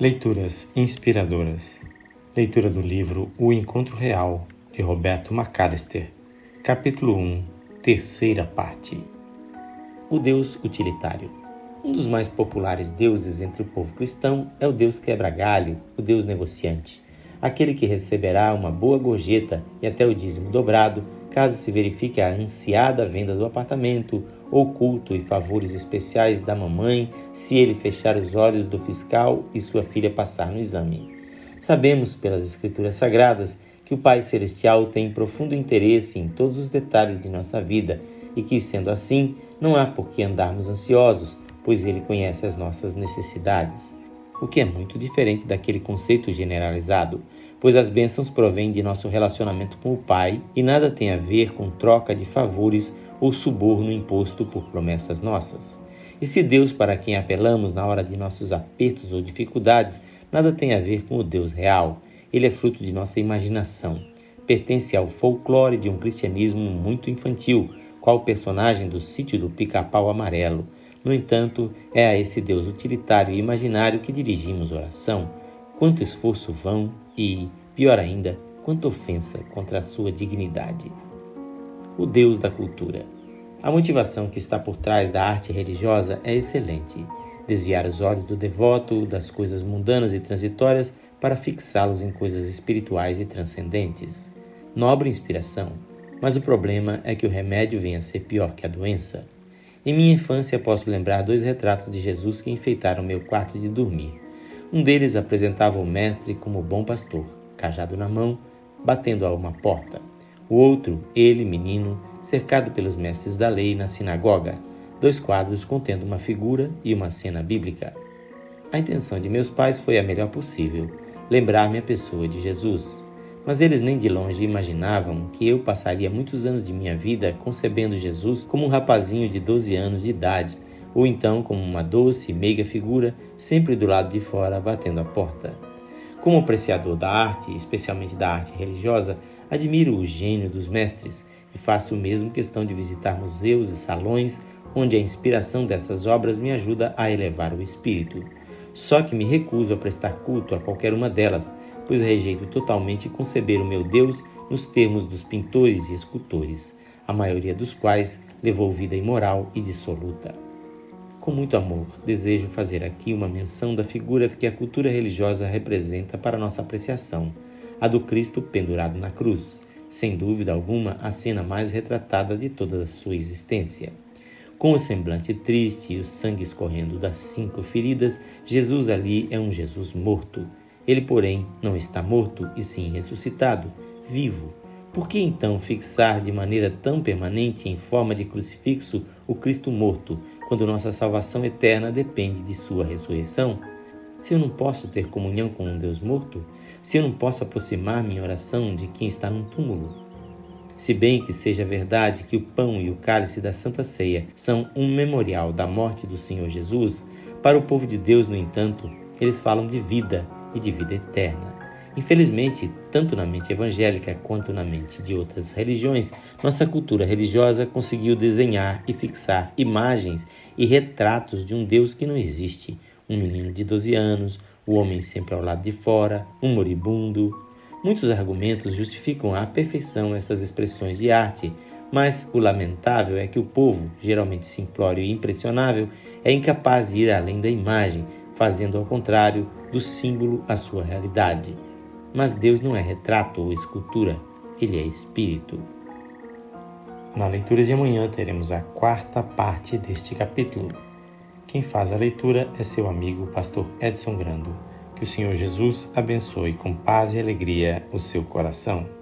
Leituras inspiradoras. Leitura do livro O Encontro Real, de Roberto McAllister. Capítulo 1, terceira parte. O Deus utilitário. Um dos mais populares deuses entre o povo cristão é o Deus quebra-galho, o Deus negociante. Aquele que receberá uma boa gorjeta e até o dízimo dobrado, caso se verifique a ansiada venda do apartamento ou culto e favores especiais da mamãe se ele fechar os olhos do fiscal e sua filha passar no exame. Sabemos pelas Escrituras Sagradas que o Pai Celestial tem profundo interesse em todos os detalhes de nossa vida e que, sendo assim, não há por que andarmos ansiosos, pois Ele conhece as nossas necessidades. O que é muito diferente daquele conceito generalizado, pois as bênçãos provêm de nosso relacionamento com o Pai e nada tem a ver com troca de favores ou suborno imposto por promessas nossas. E se Deus para quem apelamos na hora de nossos apertos ou dificuldades nada tem a ver com o Deus real, ele é fruto de nossa imaginação. Pertence ao folclore de um cristianismo muito infantil, qual personagem do sítio do pica-pau amarelo. No entanto, é a esse Deus utilitário e imaginário que dirigimos oração. Quanto esforço vão e, pior ainda, quanta ofensa contra a sua dignidade o Deus da cultura. A motivação que está por trás da arte religiosa é excelente: desviar os olhos do devoto das coisas mundanas e transitórias para fixá-los em coisas espirituais e transcendentes. Nobre inspiração, mas o problema é que o remédio vem a ser pior que a doença. Em minha infância posso lembrar dois retratos de Jesus que enfeitaram meu quarto de dormir. Um deles apresentava o mestre como bom pastor, cajado na mão, batendo a uma porta. O outro, ele, menino, cercado pelos mestres da lei na sinagoga, dois quadros contendo uma figura e uma cena bíblica. A intenção de meus pais foi a melhor possível, lembrar-me a pessoa de Jesus. Mas eles nem de longe imaginavam que eu passaria muitos anos de minha vida concebendo Jesus como um rapazinho de 12 anos de idade, ou então como uma doce e meiga figura sempre do lado de fora batendo a porta. Como apreciador da arte, especialmente da arte religiosa, Admiro o gênio dos mestres e faço mesmo questão de visitar museus e salões onde a inspiração dessas obras me ajuda a elevar o espírito. Só que me recuso a prestar culto a qualquer uma delas, pois rejeito totalmente conceber o meu Deus nos termos dos pintores e escultores, a maioria dos quais levou vida imoral e dissoluta. Com muito amor, desejo fazer aqui uma menção da figura que a cultura religiosa representa para nossa apreciação a do Cristo pendurado na cruz, sem dúvida alguma a cena mais retratada de toda a sua existência. Com o semblante triste e o sangue escorrendo das cinco feridas, Jesus ali é um Jesus morto. Ele, porém, não está morto, e sim ressuscitado, vivo. Por que então fixar de maneira tão permanente em forma de crucifixo o Cristo morto, quando nossa salvação eterna depende de sua ressurreição? Se eu não posso ter comunhão com um Deus morto, se eu não posso aproximar minha oração de quem está num túmulo? Se bem que seja verdade que o pão e o cálice da Santa Ceia são um memorial da morte do Senhor Jesus, para o povo de Deus, no entanto, eles falam de vida e de vida eterna. Infelizmente, tanto na mente evangélica quanto na mente de outras religiões, nossa cultura religiosa conseguiu desenhar e fixar imagens e retratos de um Deus que não existe. Um menino de 12 anos, o homem sempre ao lado de fora, um moribundo. Muitos argumentos justificam à perfeição essas expressões de arte, mas o lamentável é que o povo, geralmente simplório e impressionável, é incapaz de ir além da imagem, fazendo ao contrário do símbolo a sua realidade. Mas Deus não é retrato ou escultura, ele é espírito. Na leitura de amanhã teremos a quarta parte deste capítulo. Quem faz a leitura é seu amigo, pastor Edson Grando. Que o Senhor Jesus abençoe com paz e alegria o seu coração.